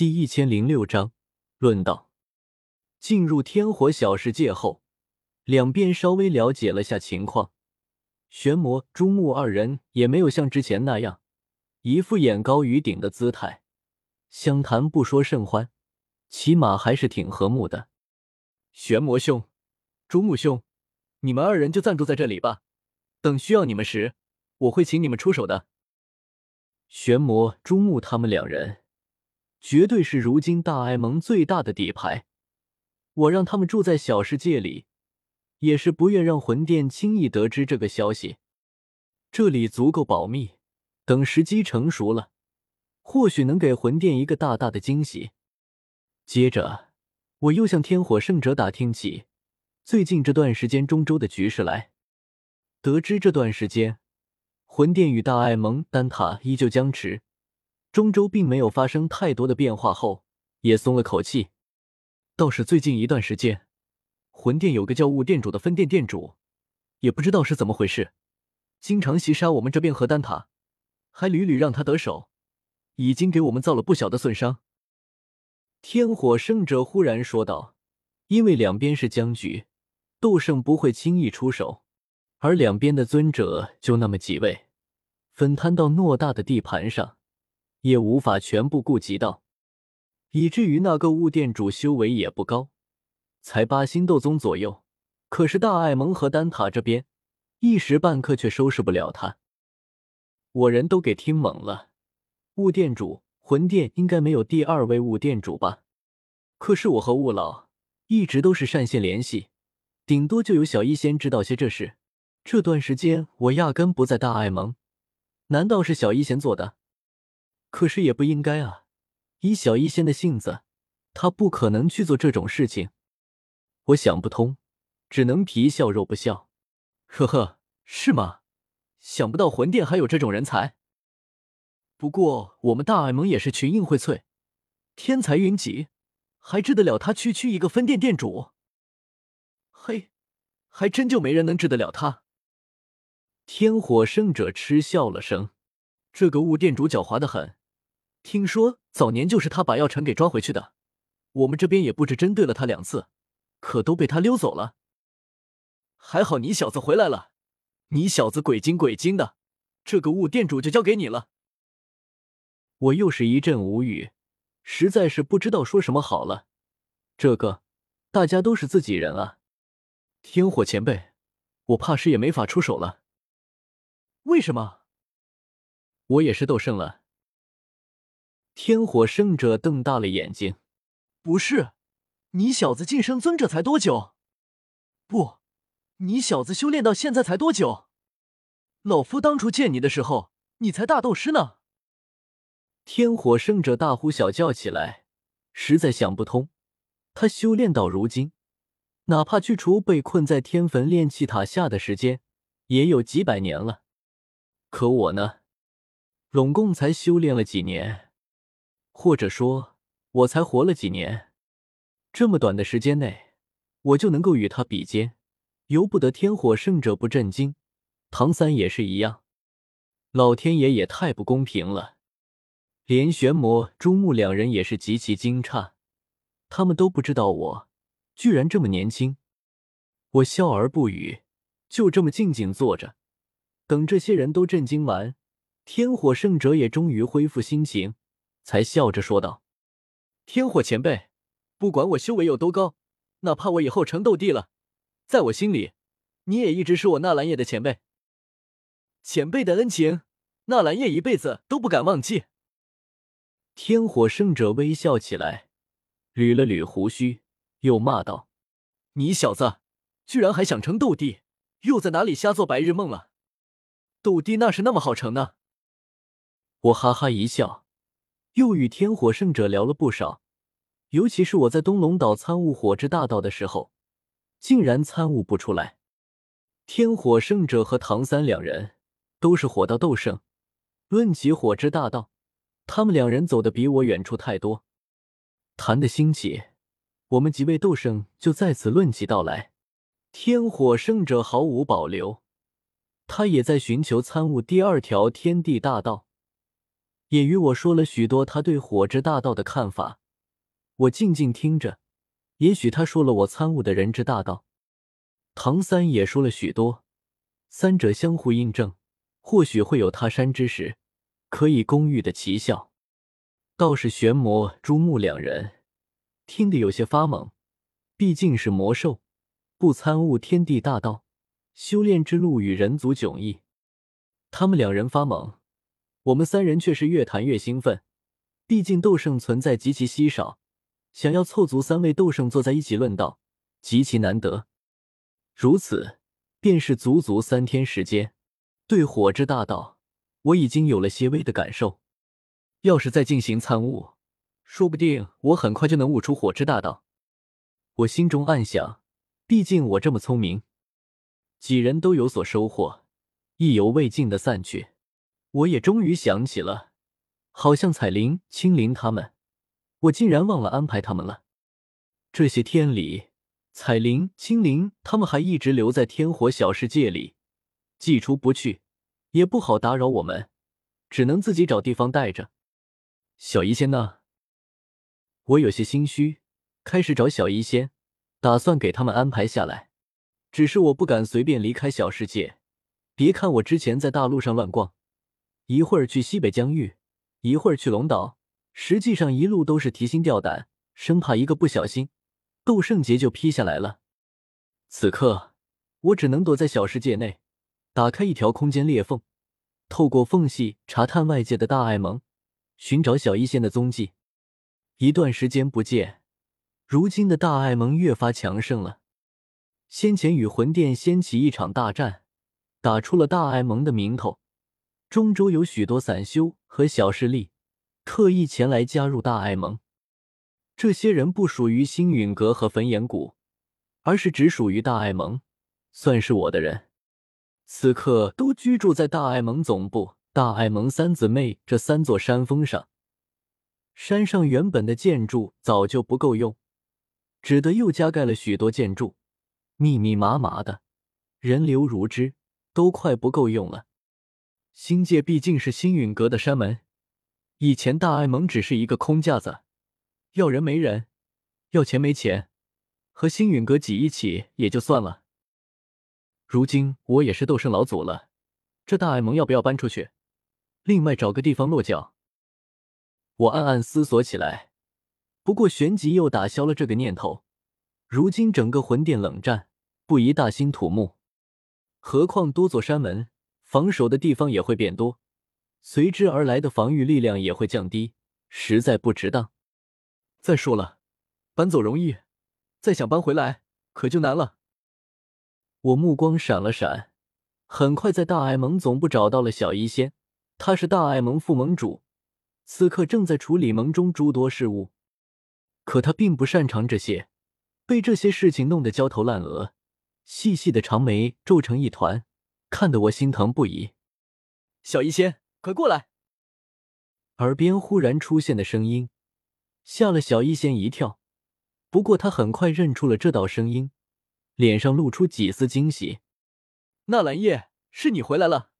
第一千零六章论道。进入天火小世界后，两边稍微了解了下情况。玄魔、朱木二人也没有像之前那样，一副眼高于顶的姿态。相谈不说甚欢，起码还是挺和睦的。玄魔兄，朱木兄，你们二人就暂住在这里吧。等需要你们时，我会请你们出手的。玄魔、朱木他们两人，绝对是如今大爱盟最大的底牌。我让他们住在小世界里，也是不愿让魂殿轻易得知这个消息。这里足够保密，等时机成熟了，或许能给魂殿一个大大的惊喜。接着，我又向天火圣者打听起最近这段时间中州的局势来。得知这段时间魂殿与大爱盟丹塔依旧僵持，中州并没有发生太多的变化后，也松了口气。倒是最近一段时间，魂殿有个叫雾殿主的分店店主，也不知道是怎么回事，经常袭杀我们这边核丹塔，还屡屡让他得手，已经给我们造了不小的损伤。天火圣者忽然说道：“因为两边是僵局，斗圣不会轻易出手。”而两边的尊者就那么几位，分摊到偌大的地盘上，也无法全部顾及到，以至于那个雾殿主修为也不高，才八星斗宗左右。可是大爱盟和丹塔这边，一时半刻却收拾不了他。我人都给听懵了。雾殿主，魂殿应该没有第二位雾殿主吧？可是我和雾老一直都是善线联系，顶多就有小医仙知道些这事。这段时间我压根不在大爱盟，难道是小医仙做的？可是也不应该啊！以小医仙的性子，他不可能去做这种事情。我想不通，只能皮笑肉不笑。呵呵，是吗？想不到魂殿还有这种人才。不过我们大爱盟也是群英荟萃，天才云集，还治得了他区区一个分店店主？嘿，还真就没人能治得了他。天火圣者嗤笑了声：“这个雾店主狡猾的很，听说早年就是他把药尘给抓回去的。我们这边也不止针对了他两次，可都被他溜走了。还好你小子回来了，你小子鬼精鬼精的，这个雾店主就交给你了。”我又是一阵无语，实在是不知道说什么好了。这个大家都是自己人啊，天火前辈，我怕是也没法出手了。为什么？我也是斗圣了。天火圣者瞪大了眼睛：“不是，你小子晋升尊者才多久？不，你小子修炼到现在才多久？老夫当初见你的时候，你才大斗师呢。”天火圣者大呼小叫起来，实在想不通，他修炼到如今，哪怕去除被困在天坟炼气塔下的时间，也有几百年了。可我呢，拢共才修炼了几年，或者说，我才活了几年。这么短的时间内，我就能够与他比肩，由不得天火圣者不震惊。唐三也是一样，老天爷也太不公平了。连玄魔、朱木两人也是极其惊诧，他们都不知道我居然这么年轻。我笑而不语，就这么静静坐着。等这些人都震惊完，天火圣者也终于恢复心情，才笑着说道：“天火前辈，不管我修为有多高，哪怕我以后成斗帝了，在我心里，你也一直是我纳兰叶的前辈。前辈的恩情，纳兰叶一辈子都不敢忘记。”天火圣者微笑起来，捋了捋胡须，又骂道：“你小子，居然还想成斗帝，又在哪里瞎做白日梦了？”斗帝那是那么好成呢？我哈哈一笑，又与天火圣者聊了不少，尤其是我在东龙岛参悟火之大道的时候，竟然参悟不出来。天火圣者和唐三两人都是火道斗圣，论起火之大道，他们两人走的比我远处太多。谈的兴起，我们几位斗圣就在此论起道来。天火圣者毫无保留。他也在寻求参悟第二条天地大道，也与我说了许多他对火之大道的看法。我静静听着，也许他说了我参悟的人之大道。唐三也说了许多，三者相互印证，或许会有他山之石，可以攻玉的奇效。倒是玄魔、朱木两人听得有些发懵，毕竟是魔兽，不参悟天地大道，修炼之路与人族迥异。他们两人发懵，我们三人却是越谈越兴奋。毕竟斗圣存在极其稀少，想要凑足三位斗圣坐在一起论道，极其难得。如此，便是足足三天时间。对火之大道，我已经有了些微的感受。要是再进行参悟，说不定我很快就能悟出火之大道。我心中暗想，毕竟我这么聪明。几人都有所收获，意犹未尽的散去。我也终于想起了，好像彩铃、青灵他们，我竟然忘了安排他们了。这些天里，彩铃、青灵他们还一直留在天火小世界里，既出不去，也不好打扰我们，只能自己找地方待着。小医仙呢？我有些心虚，开始找小医仙，打算给他们安排下来。只是我不敢随便离开小世界。别看我之前在大陆上乱逛，一会儿去西北疆域，一会儿去龙岛，实际上一路都是提心吊胆，生怕一个不小心，斗圣劫就劈下来了。此刻，我只能躲在小世界内，打开一条空间裂缝，透过缝隙查探外界的大爱盟。寻找小医仙的踪迹，一段时间不见，如今的大爱盟越发强盛了。先前与魂殿掀起一场大战，打出了大爱盟的名头。中州有许多散修和小势力，特意前来加入大爱盟。这些人不属于星陨阁和焚炎谷，而是只属于大爱盟，算是我的人。此刻都居住在大爱盟总部。大爱盟三姊妹这三座山峰上，山上原本的建筑早就不够用，只得又加盖了许多建筑，密密麻麻的，人流如织，都快不够用了。星界毕竟是星陨阁的山门，以前大爱盟只是一个空架子，要人没人，要钱没钱，和星陨阁挤一起也就算了。如今我也是斗圣老祖了，这大爱盟要不要搬出去？另外找个地方落脚，我暗暗思索起来。不过旋即又打消了这个念头。如今整个魂殿冷战，不宜大兴土木。何况多座山门，防守的地方也会变多，随之而来的防御力量也会降低，实在不值当。再说了，搬走容易，再想搬回来可就难了。我目光闪了闪，很快在大爱盟总部找到了小医仙。他是大爱盟副盟主，此刻正在处理盟中诸多事务，可他并不擅长这些，被这些事情弄得焦头烂额，细细的长眉皱成一团，看得我心疼不已。小医仙，快过来！耳边忽然出现的声音，吓了小医仙一跳。不过他很快认出了这道声音，脸上露出几丝惊喜。纳兰叶，是你回来了。